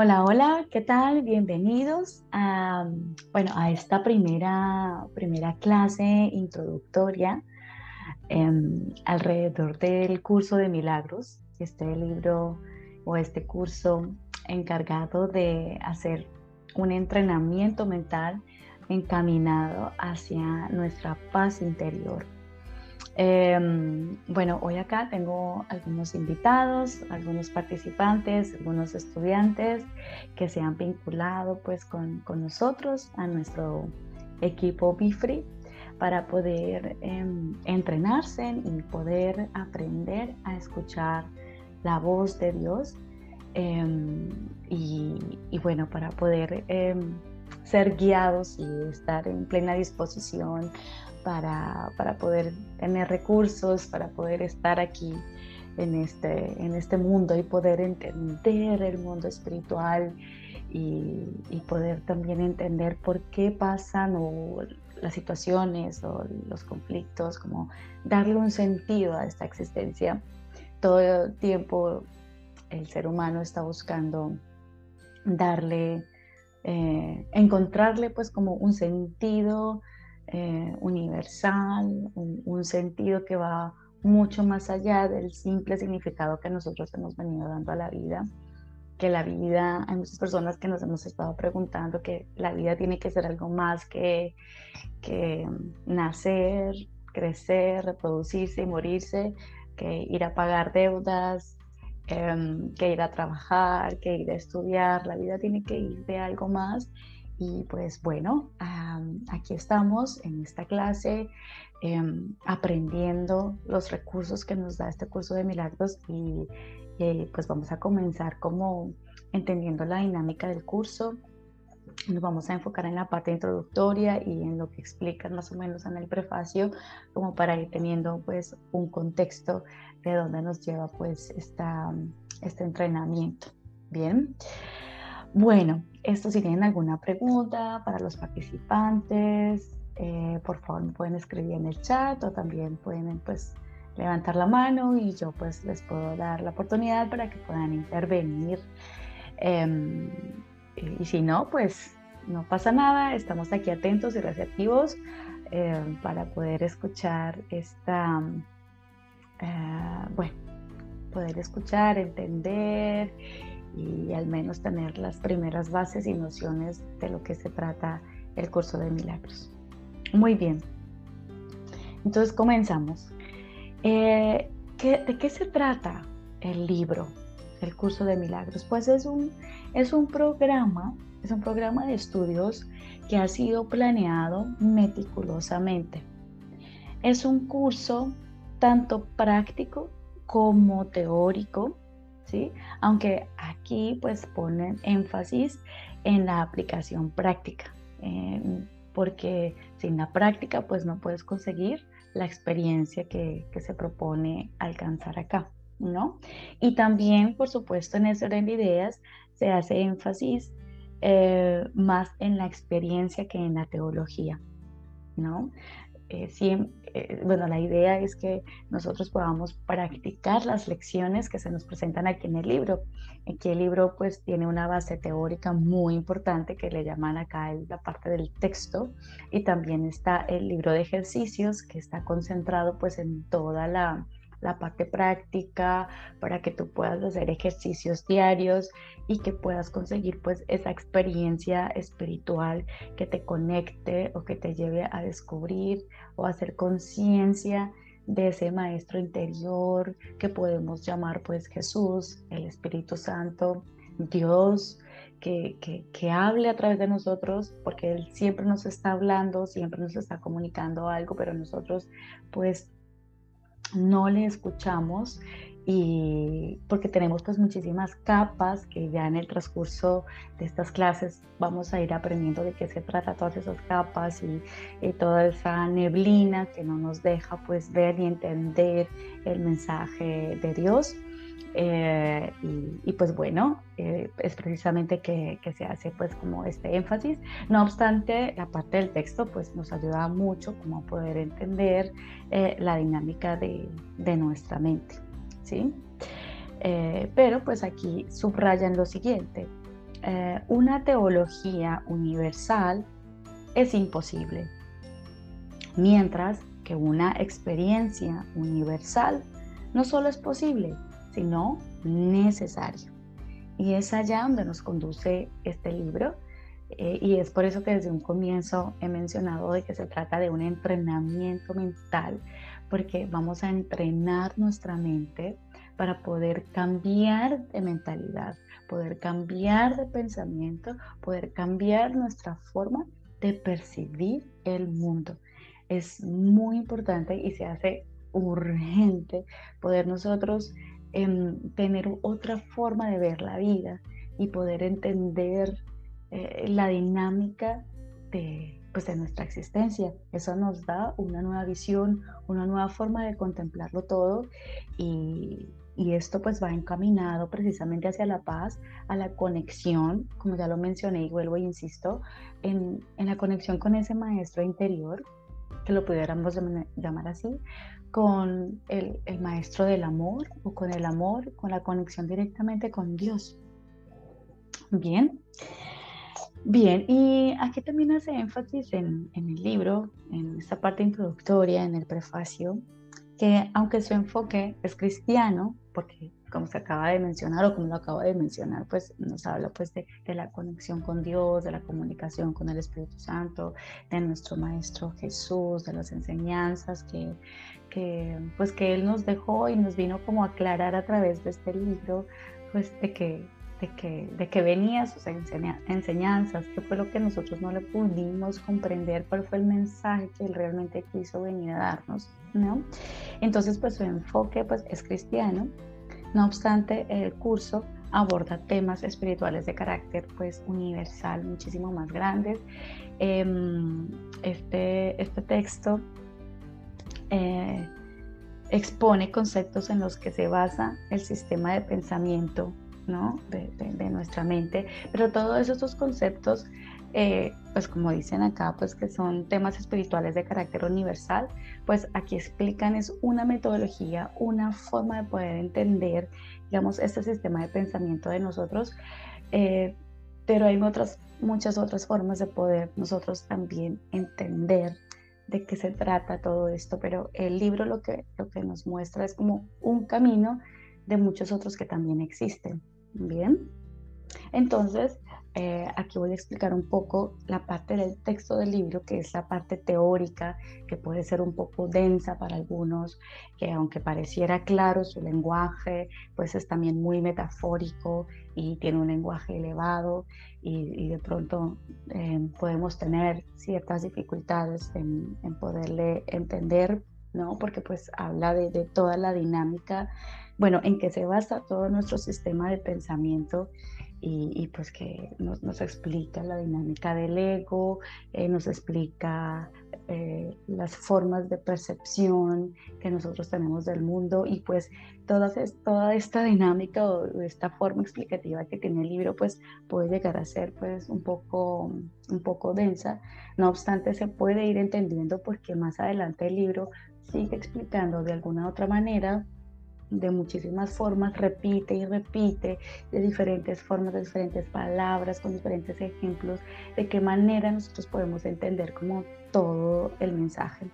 Hola, hola, ¿qué tal? Bienvenidos a, bueno, a esta primera, primera clase introductoria em, alrededor del curso de milagros, este libro o este curso encargado de hacer un entrenamiento mental encaminado hacia nuestra paz interior Em, bueno, hoy acá tengo algunos invitados, algunos participantes, algunos estudiantes que se han vinculado pues con, nosotros a nuestro equipo BIFRI para poder em, entrenarse y poder aprender a escuchar la voz de Dios em, y, bueno, para poder ser guiados y estar en plena disposición para, poder tener recursos, para poder estar aquí en este, en este mundo y poder entender el mundo espiritual y, poder también entender por qué pasan o las situaciones o los conflictos, como darle un sentido a esta existencia. Todo el tiempo el ser humano está buscando darle, eh, encontrarle pues como un sentido eh, universal, un, sentido que va mucho más allá del simple significado que nosotros hemos venido dando a la vida, que la vida, hay muchas personas que nos hemos estado preguntando que la vida tiene que ser algo más que, que nacer, crecer, reproducirse y morirse, que ir a pagar deudas, em, que ir a trabajar, que ir a estudiar, la vida tiene que ir de algo más y pues bueno, aquí estamos en esta clase em, aprendiendo los recursos que nos da este curso de milagros y, pues vamos a comenzar como entendiendo la dinámica del curso. Nos vamos a enfocar en la parte introductoria y en lo que explican más o menos en el prefacio, como para ir teniendo pues un contexto de dónde nos lleva pues esta, este entrenamiento. Bien. Bueno, esto si tienen alguna pregunta para los participantes, eh, por favor me pueden escribir en el chat o también pueden pues levantar la mano y yo pues les puedo dar la oportunidad para que puedan intervenir. Em, y si no, pues no pasa nada, estamos aquí atentos y receptivos em, para poder escuchar esta, eh, bueno, poder escuchar, entender y al menos tener las primeras bases y nociones de lo que se trata el curso de milagros. Muy bien, entonces comenzamos. Eh, ¿De qué se trata el libro, el curso de milagros? Pues es un, es un programa, es un programa de estudios que ha sido planeado meticulosamente. Es un curso tanto práctico como teórico aunque aquí pues ponen énfasis en la aplicación práctica, em, porque sin la práctica pues no puedes conseguir la experiencia que, se propone alcanzar acá, ¿no? Y también, por supuesto, en ese orden de ideas se hace énfasis eh, más en la experiencia que en la teología, ¿no? Eh, eh, bueno, la idea es que nosotros podamos practicar las lecciones que se nos presentan aquí en el libro. Aquí el libro pues tiene una base teórica muy importante que le llaman acá la parte del texto y también está el libro de ejercicios que está concentrado pues en toda la, la parte práctica para que tú puedas hacer ejercicios diarios y que puedas conseguir pues esa experiencia espiritual que te conecte o que te lleve a descubrir o a hacer conciencia de ese maestro interior que podemos llamar pues Jesús, el Espíritu Santo, Dios, que, que, que, hable a través de nosotros, porque Él siempre nos está hablando, siempre nos está comunicando algo, pero nosotros pues no le escuchamos y porque tenemos pues muchísimas capas que ya en el transcurso de estas clases vamos a ir aprendiendo de qué se trata todas esas capas y, toda esa neblina que no nos deja pues ver y entender el mensaje de Dios. Eh, y, pues bueno, eh, es precisamente que, se hace pues como este énfasis. No obstante, la parte del texto pues nos ayuda mucho como a poder entender eh, la dinámica de, de, nuestra mente, ¿sí? pero pues aquí subrayan lo siguiente. una teología universal es imposible, mientras que una experiencia universal no solo es posible, sino necesario. Y es allá donde nos conduce este libro. Eh, y es por eso que desde un comienzo he mencionado de que se trata de un entrenamiento mental, porque vamos a entrenar nuestra mente para poder cambiar de mentalidad, poder cambiar de pensamiento, poder cambiar nuestra forma de percibir el mundo. Es muy importante y se hace urgente poder nosotros em, tener otra forma de ver la vida y poder entender eh, la dinámica de, pues, de nuestra existencia. Eso nos da una nueva visión, una nueva forma de contemplarlo todo y, y esto pues va encaminado precisamente hacia la paz, a la conexión, como ya lo mencioné y vuelvo e insisto, en, en la conexión con ese maestro interior, que lo pudiéramos llamar así, con el, el, maestro del amor o con el amor, con la conexión directamente con Dios. Bien. Bien, y aquí también hace énfasis en, en el libro, en esta parte introductoria, en el prefacio, que aunque su enfoque es cristiano, porque como se acaba de mencionar o como lo acabo de mencionar, pues nos habla pues de, la conexión con Dios, de la comunicación con el Espíritu Santo, de nuestro Maestro Jesús, de las enseñanzas que, que, pues que Él nos dejó y nos vino como a aclarar a través de este libro, pues de que, de que, de que venía sus enseñanzas, qué fue lo que nosotros no le pudimos comprender, cuál fue el mensaje que Él realmente quiso venir a darnos. ¿no? Entonces, pues su enfoque pues, es cristiano. No obstante, el curso aborda temas espirituales de carácter pues universal, muchísimo más grandes. Em, este, este texto eh, expone conceptos en los que se basa el sistema de pensamiento ¿no? de, nuestra mente, pero todos esos conceptos eh, pues como dicen acá, pues que son temas espirituales de carácter universal, pues aquí explican es una metodología, una forma de poder entender, digamos, este sistema de pensamiento de nosotros, eh, pero hay otras, muchas otras formas de poder nosotros también entender de qué se trata todo esto, pero el libro lo que, lo que nos muestra es como un camino de muchos otros que también existen. Bien, entonces, eh, aquí voy a explicar un poco la parte del texto del libro, que es la parte teórica, que puede ser un poco densa para algunos, que aunque pareciera claro su lenguaje, pues es también muy metafórico y tiene un lenguaje elevado y, de pronto eh, podemos tener ciertas dificultades en, poderle entender, ¿no? Porque pues habla de, de toda la dinámica, bueno, en que se basa todo nuestro sistema de pensamiento y, pues que nos, explica la dinámica del ego, eh, nos explica eh, las formas de percepción que nosotros tenemos del mundo y pues toda, toda esta dinámica o esta forma explicativa que tiene el libro pues puede llegar a ser pues un poco, un poco densa, no obstante se puede ir entendiendo porque más adelante el libro sigue explicando de alguna otra manera de muchísimas formas, repite y repite de diferentes formas, de diferentes palabras, con diferentes ejemplos, de qué manera nosotros podemos entender como todo el mensaje.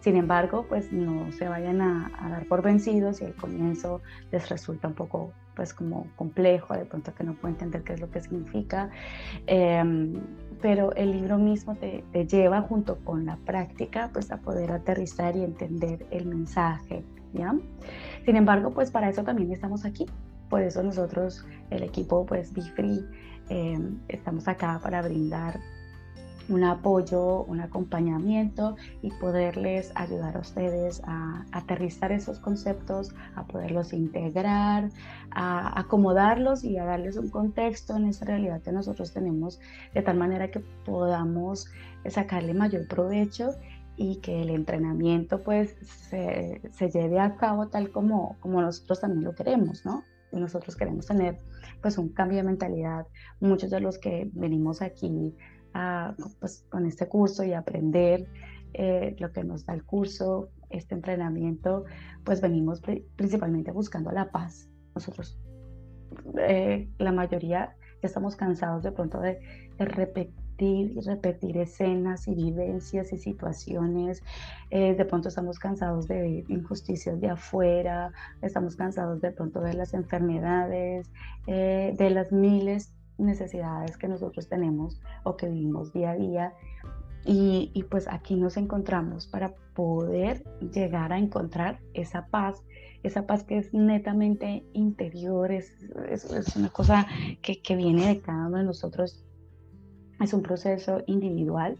Sin embargo, pues no se vayan a, dar por vencidos y al comienzo les resulta un poco pues como complejo, de pronto que no pueden entender qué es lo que significa, em, pero el libro mismo te, te, lleva junto con la práctica pues a poder aterrizar y entender el mensaje, ¿ya? Sin embargo, pues para eso también estamos aquí. Por eso nosotros, el equipo, pues Be Free, em, estamos acá para brindar un apoyo, un acompañamiento y poderles ayudar a ustedes a aterrizar esos conceptos, a poderlos integrar, a acomodarlos y a darles un contexto en esa realidad que nosotros tenemos, de tal manera que podamos sacarle mayor provecho y que el entrenamiento pues se, se, lleve a cabo tal como, como nosotros también lo queremos, ¿no? Nosotros queremos tener pues un cambio de mentalidad. Muchos de los que venimos aquí a, pues, con este curso y aprender eh, lo que nos da el curso, este entrenamiento, pues venimos principalmente buscando la paz. Nosotros, eh, la mayoría estamos cansados de pronto de, repetir y repetir escenas y vivencias y situaciones. Eh, de pronto estamos cansados de injusticias de afuera, estamos cansados de pronto de las enfermedades, eh, de las miles necesidades que nosotros tenemos o que vivimos día a día. Y, y, pues aquí nos encontramos para poder llegar a encontrar esa paz esa paz que es netamente interior, es, es, una cosa que, que, viene de cada uno de nosotros, es un proceso individual,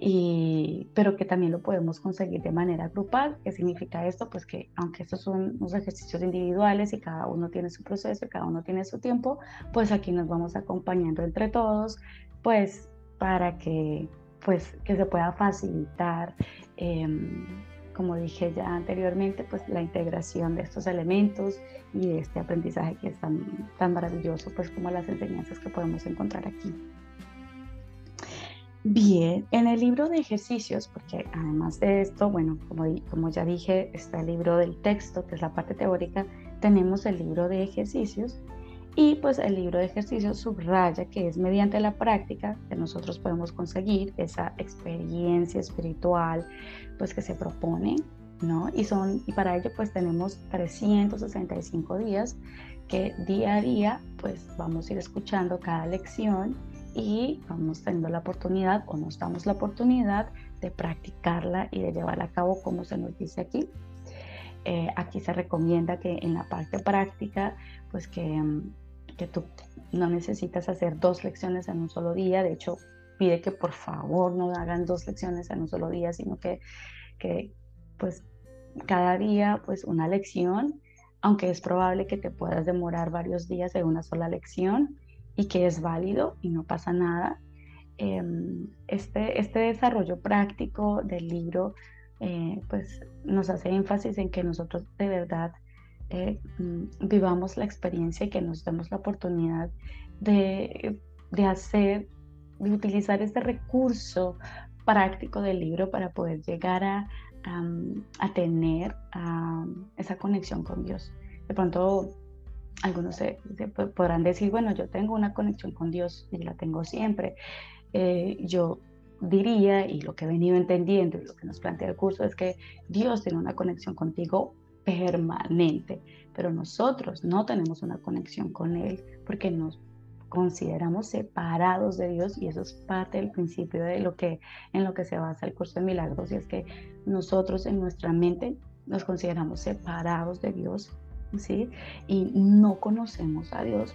y, pero que también lo podemos conseguir de manera grupal. ¿Qué significa esto? Pues que aunque estos son unos ejercicios individuales y cada uno tiene su proceso, cada uno tiene su tiempo, pues aquí nos vamos acompañando entre todos, pues para que, pues, que se pueda facilitar. Eh, como dije ya anteriormente, pues la integración de estos elementos y de este aprendizaje que es tan, tan maravilloso, pues como las enseñanzas que podemos encontrar aquí. Bien, en el libro de ejercicios, porque además de esto, bueno, como, como ya dije, está el libro del texto, que es la parte teórica, tenemos el libro de ejercicios y pues el libro de ejercicios subraya que es mediante la práctica que nosotros podemos conseguir esa experiencia espiritual, pues que se propone, ¿no? Y, son, y para ello pues tenemos 365 días que día a día pues vamos a ir escuchando cada lección y vamos teniendo la oportunidad o nos damos la oportunidad de practicarla y de llevarla a cabo como se nos dice aquí. Eh, aquí se recomienda que en la parte práctica pues que, que tú no necesitas hacer dos lecciones en un solo día, de hecho pide que por favor no hagan dos lecciones en un solo día, sino que, que pues cada día pues una lección, aunque es probable que te puedas demorar varios días en una sola lección y que es válido y no pasa nada. Em, este, este desarrollo práctico del libro eh, pues nos hace énfasis en que nosotros de verdad eh, mm, vivamos la experiencia y que nos demos la oportunidad de, de hacer de utilizar este recurso práctico del libro para poder llegar a, a, tener esa conexión con Dios. De pronto algunos se, podrán decir, bueno, yo tengo una conexión con Dios y la tengo siempre. Eh, yo diría, y lo que he venido entendiendo y lo que nos plantea el curso es que Dios tiene una conexión contigo permanente, pero nosotros no tenemos una conexión con Él porque nos consideramos separados de Dios y eso es parte del principio de lo que en lo que se basa el curso de milagros y es que nosotros en nuestra mente nos consideramos separados de Dios, ¿sí? Y no conocemos a Dios.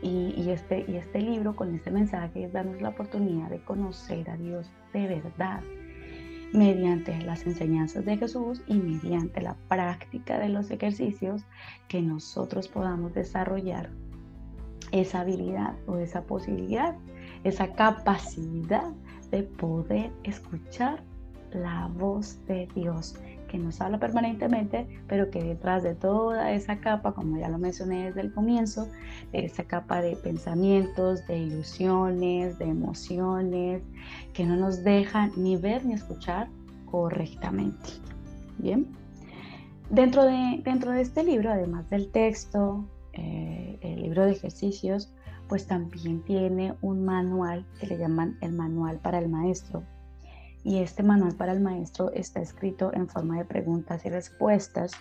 Y, este, y este libro con este mensaje es darnos la oportunidad de conocer a Dios de verdad mediante las enseñanzas de Jesús y mediante la práctica de los ejercicios que nosotros podamos desarrollar esa habilidad o esa posibilidad, esa capacidad de poder escuchar la voz de Dios que nos habla permanentemente, pero que detrás de toda esa capa, como ya lo mencioné desde el comienzo, de esa capa de pensamientos, de ilusiones, de emociones, que no nos dejan ni ver ni escuchar correctamente. Bien, dentro de, dentro de este libro, además del texto, eh, el libro de ejercicios, pues también tiene un manual que le llaman el manual para el maestro. Y este manual para el maestro está escrito en forma de preguntas y respuestas.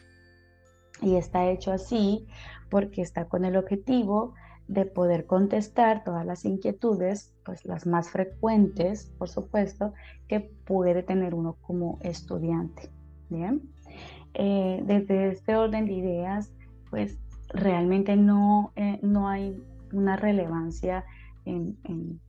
Y está hecho así porque está con el objetivo de poder contestar todas las inquietudes, pues las más frecuentes, por supuesto, que puede tener uno como estudiante. Bien, eh, desde este orden de ideas, pues realmente no, eh, no hay una relevancia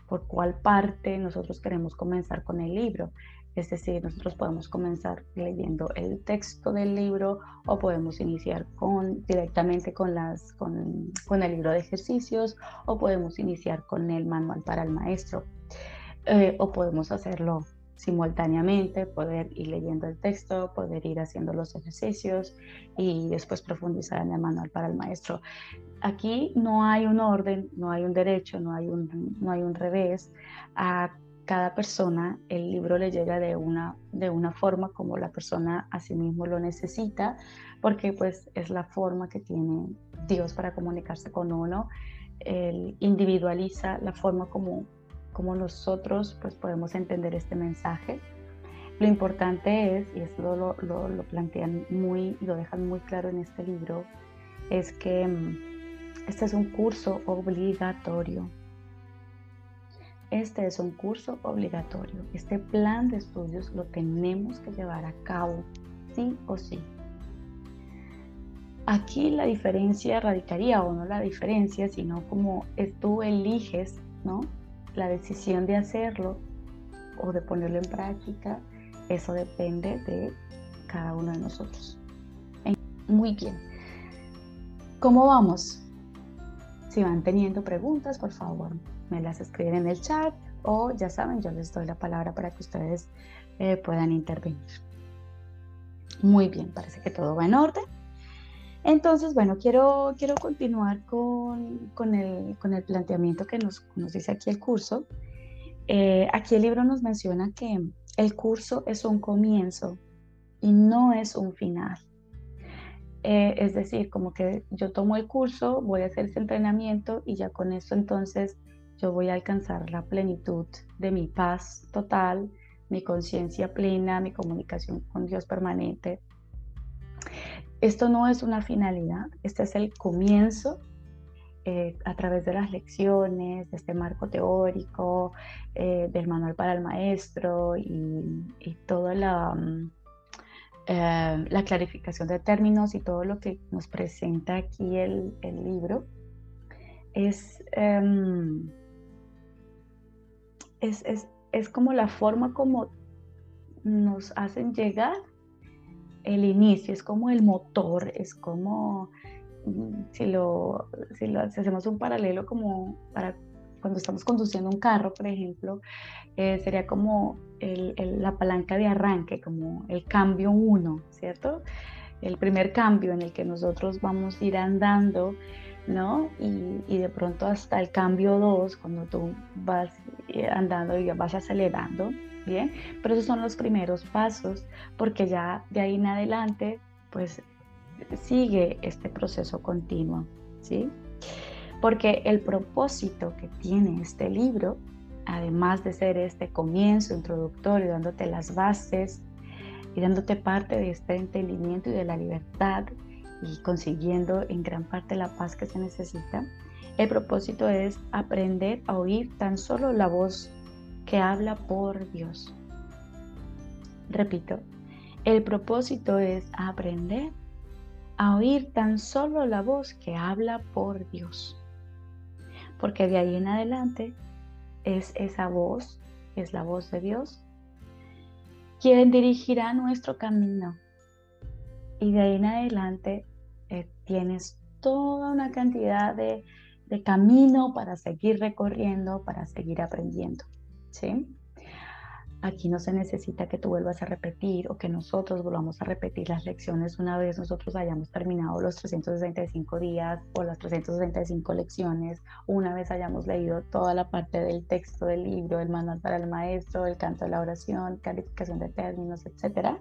por cuál parte nosotros queremos comenzar con el libro. Es decir, nosotros podemos comenzar leyendo el texto del libro o podemos iniciar con, directamente con el libro de ejercicios o podemos iniciar con el manual para el maestro eh, o podemos hacerlo simultáneamente, poder ir leyendo el texto, poder ir haciendo los ejercicios y después profundizar en el manual para el maestro. Aquí no hay un orden, no hay un derecho, no hay un, no hay un revés. A cada persona el libro le llega de una, de una forma como la persona a sí mismo lo necesita, porque pues es la forma que tiene Dios para comunicarse con uno individualiza la forma como, como nosotros pues, podemos entender este mensaje. Lo importante es, y esto lo, lo, lo plantean muy, lo dejan muy claro en este libro, es que mm, este es un curso obligatorio. Este es un curso obligatorio. Este plan de estudios lo tenemos que llevar a cabo, sí o sí. Aquí la diferencia radicaría, o no la diferencia, sino como tú eliges, ¿no? La decisión de hacerlo o de ponerlo en práctica, eso depende de cada uno de nosotros. Muy bien. ¿Cómo vamos? Si van teniendo preguntas, por favor, me las escriben en el chat o ya saben, yo les doy la palabra para que ustedes eh, puedan intervenir. Muy bien, parece que todo va en orden. Entonces, bueno, quiero, quiero continuar con, con, el, con el, planteamiento que nos, nos, dice aquí el curso. Eh, aquí el libro nos menciona que el curso es un comienzo y no es un final. Eh, es decir, como que yo tomo el curso, voy a hacer ese entrenamiento y ya con esto entonces yo voy a alcanzar la plenitud de mi paz total, mi conciencia plena, mi comunicación con Dios permanente. Esto no es una finalidad, este es el comienzo eh, a través de las lecciones, de este marco teórico, eh, del manual para el maestro y, toda la, mm, eh, la, clarificación de términos y todo lo que nos presenta aquí el, el libro. Es, em, es, es, es como la forma como nos hacen llegar el inicio, es como el motor, es como, mm, si lo, si lo hacemos un paralelo como para cuando estamos conduciendo un carro, por ejemplo, eh, sería como la palanca de arranque, como el cambio uno, ¿cierto? El primer cambio en el que nosotros vamos a ir andando, ¿no? Y, y de pronto hasta el cambio dos, cuando tú vas eh, andando y vas acelerando, Bien, pero esos son los primeros pasos porque ya de ahí en adelante pues sigue este proceso continuo, ¿sí? Porque el propósito que tiene este libro, además de ser este comienzo introductorio, dándote las bases y dándote parte de este entendimiento y de la libertad y consiguiendo en gran parte la paz que se necesita, el propósito es aprender a oír tan solo la voz que habla por Dios. Repito, el propósito es aprender a oír tan solo la voz que habla por Dios. Porque de ahí en adelante es esa voz, es la voz de Dios, quien dirigirá nuestro camino. Y de ahí en adelante eh, tienes toda una cantidad de camino para seguir recorriendo, para seguir aprendiendo. ¿Sí? Aquí no se necesita que tú vuelvas a repetir o que nosotros volvamos a repetir las lecciones una vez nosotros hayamos terminado los 365 días o las 365 lecciones, una vez hayamos leído toda la parte del texto del libro, el manual para el maestro, el canto de la oración, calificación de términos, etc.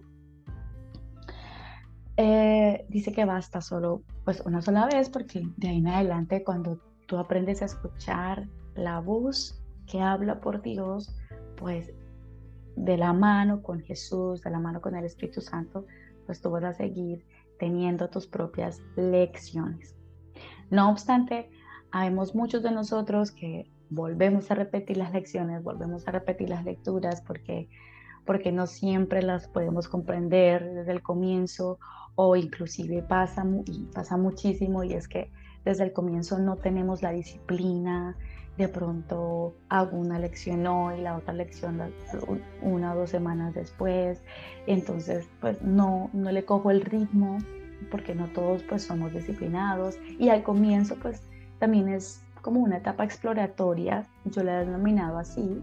Eh, dice que basta solo pues una sola vez porque de ahí en adelante cuando tú aprendes a escuchar la voz que habla por Dios, pues de la mano con Jesús, de la mano con el Espíritu Santo, pues tú vas a seguir teniendo tus propias lecciones. No obstante, habemos muchos de nosotros que volvemos a repetir las lecciones, volvemos a repetir las lecturas porque porque no siempre las podemos comprender desde el comienzo o inclusive pasa, pasa muchísimo y es que desde el comienzo no tenemos la disciplina, de pronto hago una lección hoy, la otra lección una o dos semanas después, entonces pues no, no le cojo el ritmo porque no todos pues somos disciplinados. Y al comienzo pues también es como una etapa exploratoria, yo la he denominado así,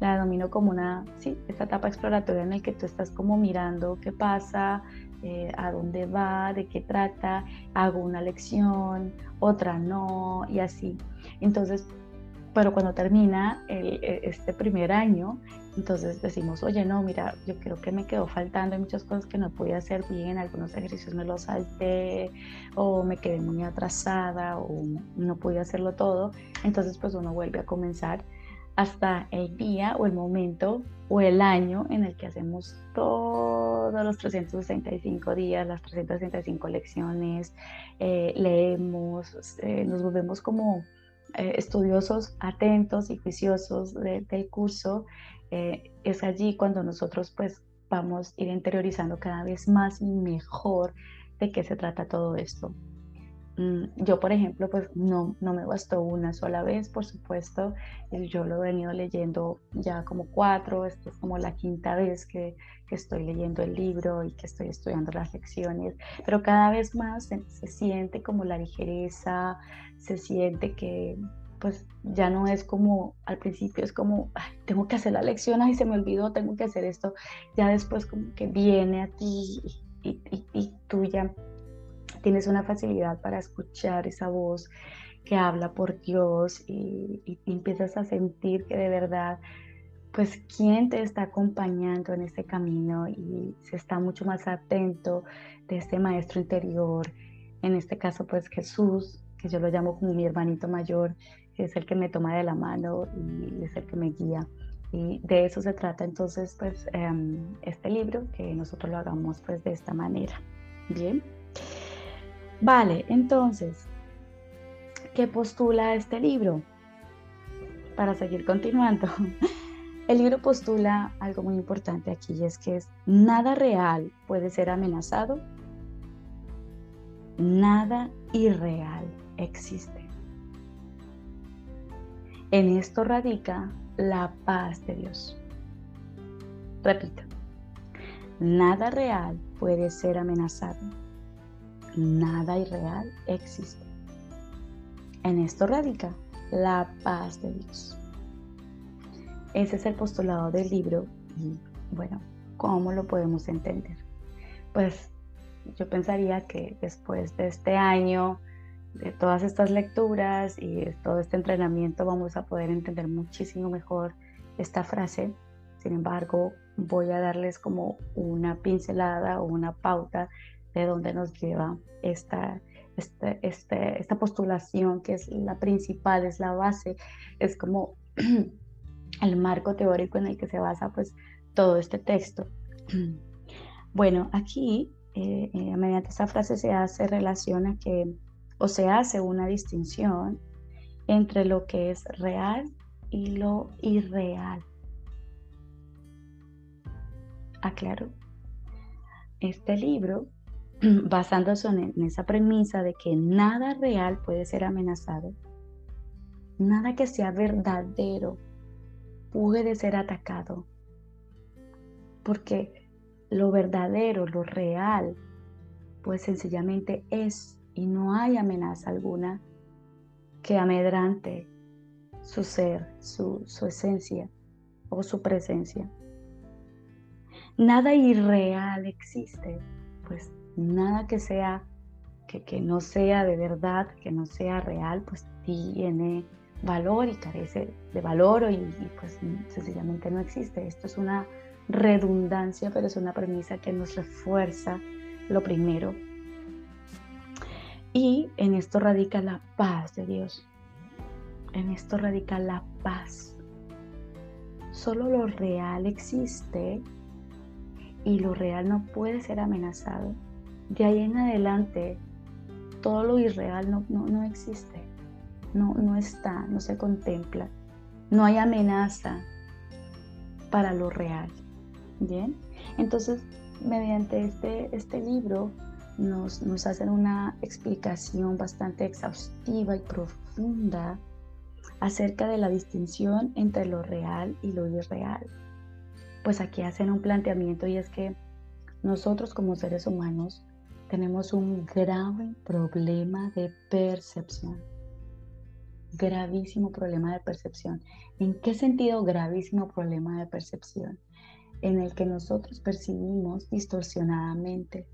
la denomino como una, sí, esta etapa exploratoria en la que tú estás como mirando qué pasa, eh, a dónde va, de qué trata, hago una lección, otra no, y así. Entonces, pero cuando termina e, este primer año, entonces decimos, oye, no, mira, yo creo que me quedó faltando, hay muchas cosas que no pude hacer bien, algunos ejercicios me los salté, o me quedé muy atrasada, o no pude hacerlo todo. Entonces, pues uno vuelve a comenzar hasta el día o el momento o el año en el que hacemos todos los 365 días, las 365 lecciones, eh, leemos, eh, nos volvemos como eh, estudiosos, atentos y juiciosos del curso. es allí cuando nosotros pues vamos a ir interiorizando cada vez más y mejor de qué se trata todo esto. Mm, yo, por ejemplo, pues no, no me bastó una sola vez, por supuesto. Yo lo he venido leyendo ya como cuatro, esto es como la quinta vez que, que estoy leyendo el libro y que estoy estudiando las lecciones, pero cada vez más se, siente como la ligereza, se siente que pues ya no es como al principio, es como, tengo que hacer la lección, y se me olvidó, tengo que hacer esto. Ya después como que viene a ti y, y, y tú ya tienes una facilidad para escuchar esa voz que habla por Dios y, empiezas a sentir que de verdad, pues, quién te está acompañando en este camino y se está mucho más atento de este maestro interior, en este caso, pues, Jesús, que yo lo llamo como mi hermanito mayor, es el que me toma de la mano y es el que me guía. Y de eso se trata entonces, pues, em, este libro, que nosotros lo hagamos, pues, de esta manera. Bien. Vale, entonces, ¿qué postula este libro? Para seguir continuando. El libro postula algo muy importante aquí y es que es nada real puede ser amenazado, nada irreal existe. En esto radica la paz de Dios. Repito, nada real puede ser amenazado nada irreal existe. En esto radica la paz de Dios. Ese es el postulado del libro y bueno, ¿cómo lo podemos entender? Pues yo pensaría que después de este año, de todas estas lecturas y de todo este entrenamiento vamos a poder entender muchísimo mejor esta frase. Sin embargo, voy a darles como una pincelada o una pauta de dónde nos lleva esta, este, este, esta postulación, que es la principal, es la base, es como el marco teórico en el que se basa pues todo este texto. Bueno, aquí, eh, eh, mediante esta frase se hace relación a que, o se hace una distinción entre lo que es real y lo irreal. Aclaro. Este libro basándose en, esa premisa de que nada real puede ser amenazado, nada que sea verdadero puede ser atacado, porque lo verdadero, lo real, pues sencillamente es y no hay amenaza alguna que amedrante su ser, su, su esencia o su presencia. Nada irreal existe, pues nada que sea, que, no sea de verdad, que no sea real, pues tiene valor y carece de valor y, pues sencillamente no existe. Esto es una redundancia, pero es una premisa que nos refuerza lo primero. Y en esto radica la paz de Dios. En esto radica la paz. Solo lo real existe y lo real no puede ser amenazado de ahí en adelante, todo lo irreal no, no, existe, no, no está, no se contempla, no hay amenaza para lo real. Bien, entonces mediante este, este libro nos, nos hacen una explicación bastante exhaustiva y profunda acerca de la distinción entre lo real y lo irreal. Pues aquí hacen un planteamiento y es que nosotros como seres humanos tenemos un grave problema de percepción. Gravísimo problema de percepción. ¿En qué sentido gravísimo problema de percepción? En el que nosotros percibimos distorsionadamente.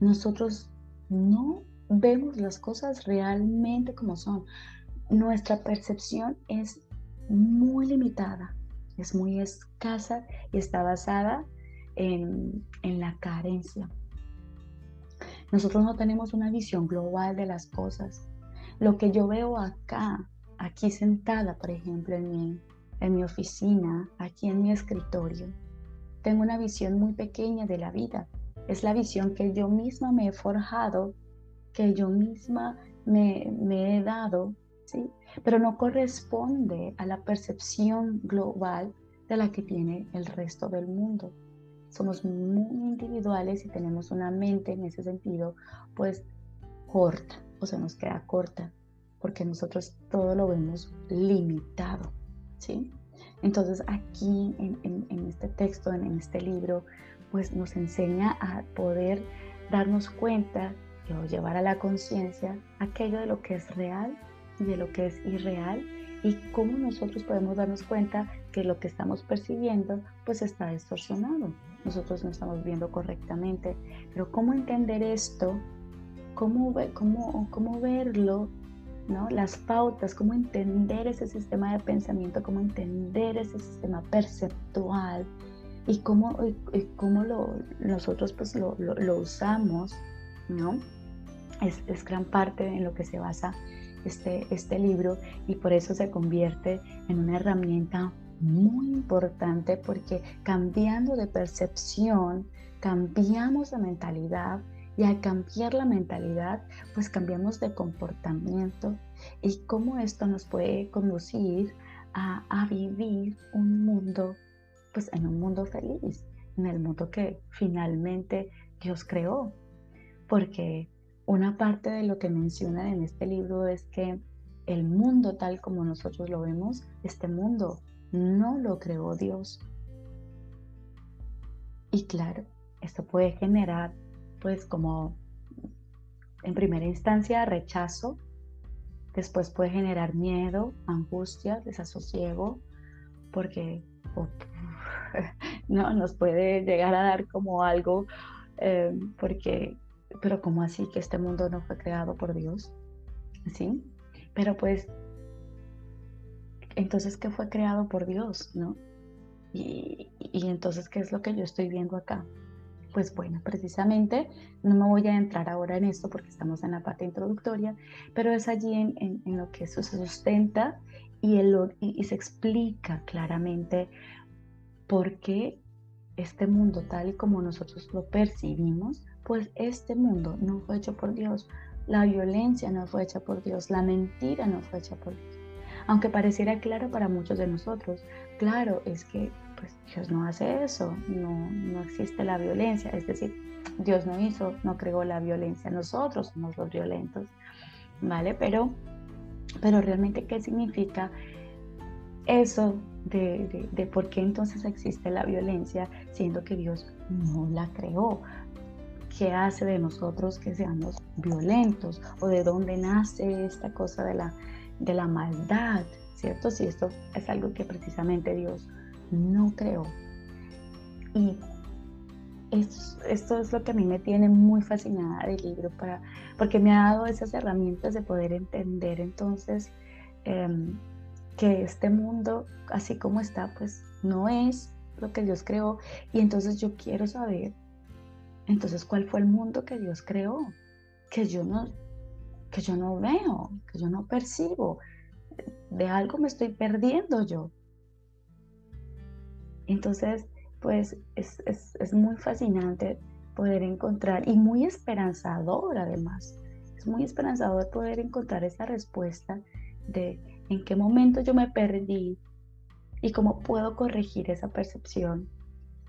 Nosotros no vemos las cosas realmente como son. Nuestra percepción es muy limitada, es muy escasa y está basada en, en la carencia. Nosotros no tenemos una visión global de las cosas. Lo que yo veo acá, aquí sentada, por ejemplo, en mi, en mi oficina, aquí en mi escritorio, tengo una visión muy pequeña de la vida. Es la visión que yo misma me he forjado, que yo misma me, me he dado, ¿sí? Pero no corresponde a la percepción global de la que tiene el resto del mundo. Somos muy individuales y tenemos una mente en ese sentido, pues corta, o se nos queda corta, porque nosotros todo lo vemos limitado, ¿sí? Entonces aquí en, este texto, en, este libro, pues nos enseña a poder darnos cuenta o llevar a la conciencia aquello de lo que es real y de lo que es irreal y cómo nosotros podemos darnos cuenta que lo que estamos percibiendo pues está distorsionado. Nosotros no estamos viendo correctamente, pero cómo entender esto, cómo, cómo, cómo verlo ¿no? las pautas, cómo entender ese sistema de pensamiento, cómo entender ese sistema perceptual y cómo, cómo lo, nosotros pues lo, usamos, ¿no? Es, gran parte en lo que se basa este, este libro y por eso se convierte en una herramienta muy importante porque cambiando de percepción, cambiamos de mentalidad y al cambiar la mentalidad, pues cambiamos de comportamiento y cómo esto nos puede conducir a, vivir un mundo, pues en un mundo feliz, en el mundo que finalmente Dios creó. Porque una parte de lo que menciona en este libro es que el mundo tal como nosotros lo vemos, este mundo no lo creó Dios. Y claro, esto puede generar pues como en primera instancia rechazo, después puede generar miedo, angustia, desasosiego, porque no nos puede llegar a dar como algo, eh, porque, pero como así que este mundo no fue creado por Dios, ¿sí? Pero pues, entonces, ¿qué fue creado por Dios, no? Y, y entonces, ¿qué es lo que yo estoy viendo acá? Pues bueno, precisamente no me voy a entrar ahora en esto porque estamos en la parte introductoria, pero es allí en, lo que eso se sustenta y, y, se explica claramente por qué este mundo tal y como nosotros lo percibimos, pues este mundo no fue hecho por Dios, la violencia no fue hecha por Dios, la mentira no fue hecha por Dios. Aunque pareciera claro para muchos de nosotros, claro, es que pues Dios no hace eso, no, no existe la violencia, es decir, Dios no hizo, no creó la violencia, nosotros somos los violentos, ¿vale? Pero, pero realmente, ¿qué significa eso de, de, por qué entonces existe la violencia, siendo que Dios no la creó? ¿Qué hace de nosotros que seamos violentos? ¿O de dónde nace esta cosa de la, de la maldad? ¿Cierto? Si esto es algo que precisamente Dios no creo. Y esto, es lo que a mí me tiene muy fascinada del libro, para, porque me ha dado esas herramientas de poder entender entonces em, que este mundo, así como está, pues no es lo que Dios creó. Y entonces yo quiero saber, entonces, ¿cuál fue el mundo que Dios creó? Que yo no, que yo no veo, que yo no percibo. De algo me estoy perdiendo yo. Entonces, pues es, muy fascinante poder encontrar y muy esperanzador además. Es muy esperanzador poder encontrar esa respuesta de en qué momento yo me perdí y cómo puedo corregir esa percepción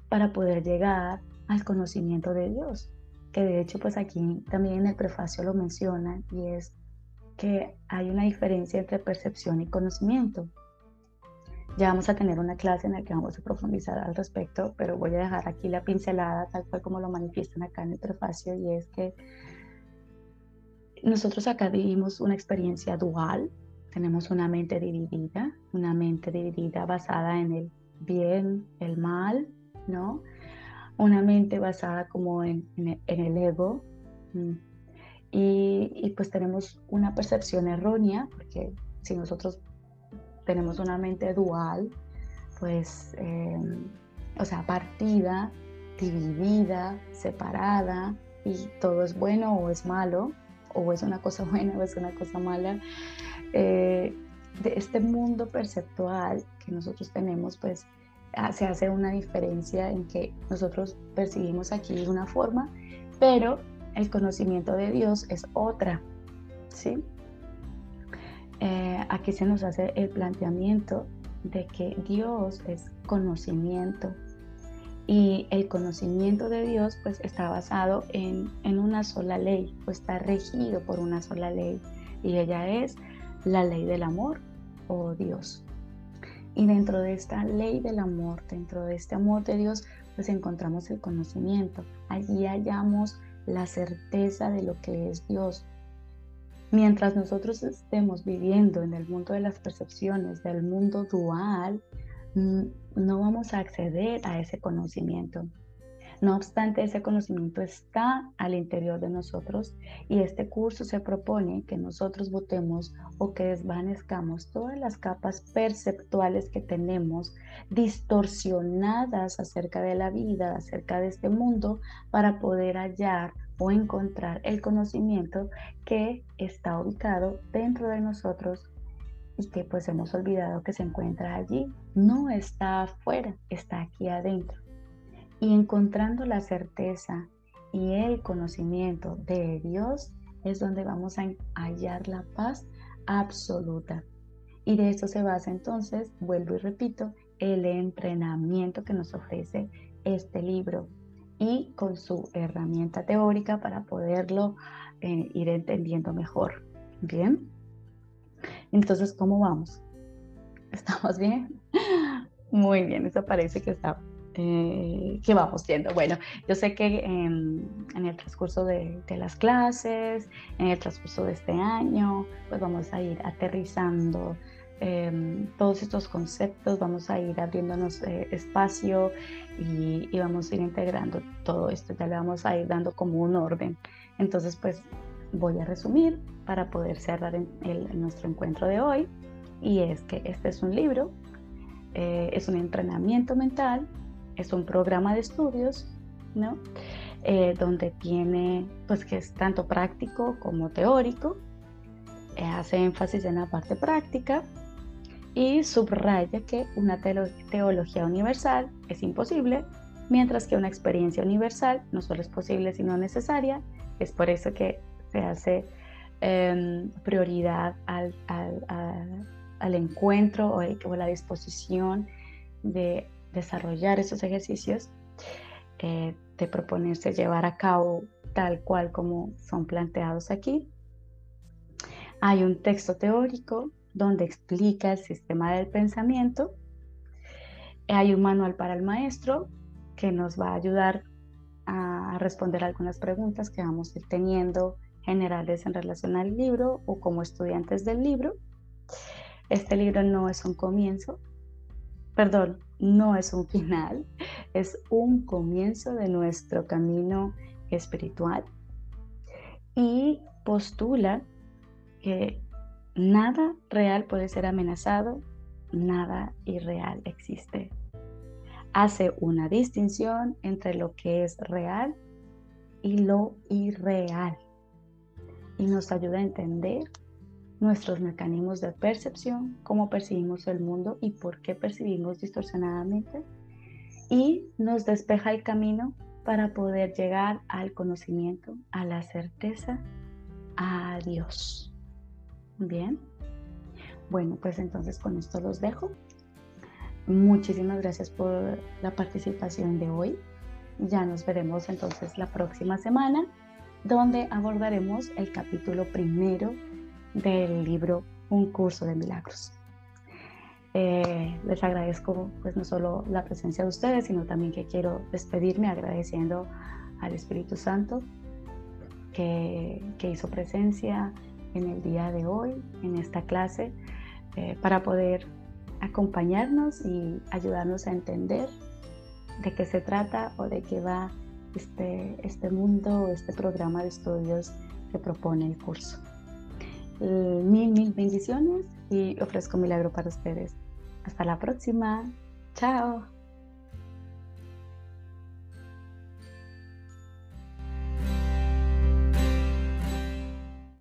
para poder llegar al conocimiento de Dios. Que de hecho, pues aquí también en el prefacio lo menciona y es que hay una diferencia entre percepción y conocimiento. Ya vamos a tener una clase en la que vamos a profundizar al respecto, pero voy a dejar aquí la pincelada tal cual como lo manifiestan acá en el prefacio y es que nosotros acá vivimos una experiencia dual, tenemos una mente dividida, una mente dividida basada en el bien, el mal, ¿no? Una mente basada como en, el ego. Y, y, pues tenemos una percepción errónea, porque si nosotros tenemos una mente dual, pues, em, o sea, partida, dividida, separada, y todo es bueno o es malo, o es una cosa buena o es una cosa mala. Eh, de este mundo perceptual que nosotros tenemos, pues se hace una diferencia en que nosotros percibimos aquí una forma, pero el conocimiento de Dios es otra, ¿sí? Eh, aquí se nos hace el planteamiento de que Dios es conocimiento y el conocimiento de Dios pues está basado en, en una sola ley o está regido por una sola ley y ella es la ley del amor o Dios. Y dentro de esta ley del amor, dentro de este amor de Dios, pues encontramos el conocimiento. Allí hallamos la certeza de lo que es Dios. Mientras nosotros estemos viviendo en el mundo de las percepciones, del mundo dual, no vamos a acceder a ese conocimiento. No obstante, ese conocimiento está al interior de nosotros y este curso se propone que nosotros votemos o que desvanezcamos todas las capas perceptuales que tenemos distorsionadas acerca de la vida, acerca de este mundo, para poder hallar o encontrar el conocimiento que está ubicado dentro de nosotros y que pues hemos olvidado que se encuentra allí. No está afuera, está aquí adentro y encontrando la certeza y el conocimiento de Dios es donde vamos a hallar la paz absoluta. Y de eso se basa entonces, vuelvo y repito, el entrenamiento que nos ofrece este libro y con su herramienta teórica para poderlo eh, ir entendiendo mejor. Bien, entonces, ¿cómo vamos? ¿Estamos bien? Muy bien, eso parece que está eh, que vamos viendo. Bueno, yo sé que en, el transcurso de, las clases, en el transcurso de este año, pues vamos a ir aterrizando em, todos estos conceptos, vamos a ir abriéndonos eh, espacio y, vamos a ir integrando todo esto, ya le vamos a ir dando como un orden. Entonces, pues voy a resumir para poder cerrar nuestro encuentro de hoy y es que este es un libro, eh, es un entrenamiento mental es un programa de estudios, ¿no? Eh, donde tiene, pues que es tanto práctico como teórico, eh, hace énfasis en la parte práctica y subraya que una teología universal es imposible, mientras que una experiencia universal no solo es posible, sino necesaria. Es por eso que se hace em, prioridad al, al, encuentro o, o la disposición de desarrollar esos ejercicios, eh, de proponerse llevar a cabo tal cual como son planteados aquí. Hay un texto teórico donde explica el sistema del pensamiento. Hay un manual para el maestro que nos va a ayudar a responder algunas preguntas que vamos a ir teniendo generales en relación al libro o como estudiantes del libro. Este libro no es un comienzo, perdón, no es un final, es un comienzo de nuestro camino espiritual y postula que nada real puede ser amenazado, nada irreal existe. Hace una distinción entre lo que es real y lo irreal y nos ayuda a entender nuestros mecanismos de percepción, cómo percibimos el mundo y por qué percibimos distorsionadamente. Y nos despeja el camino para poder llegar al conocimiento, a la certeza, a Dios. Bien. Bueno, pues entonces con esto los dejo. Muchísimas gracias por la participación de hoy. Ya nos veremos entonces la próxima semana, donde abordaremos el capítulo primero del libro Un curso de milagros. Eh, les agradezco pues no solo la presencia de ustedes, sino también que quiero despedirme agradeciendo al Espíritu Santo que, que hizo presencia en el día de hoy, en esta clase, eh, para poder acompañarnos y ayudarnos a entender de qué se trata o de qué va este, este mundo, este programa de estudios que propone el curso. Eh, mil, mil bendiciones y ofrezco milagro para ustedes. Hasta la próxima. Chao.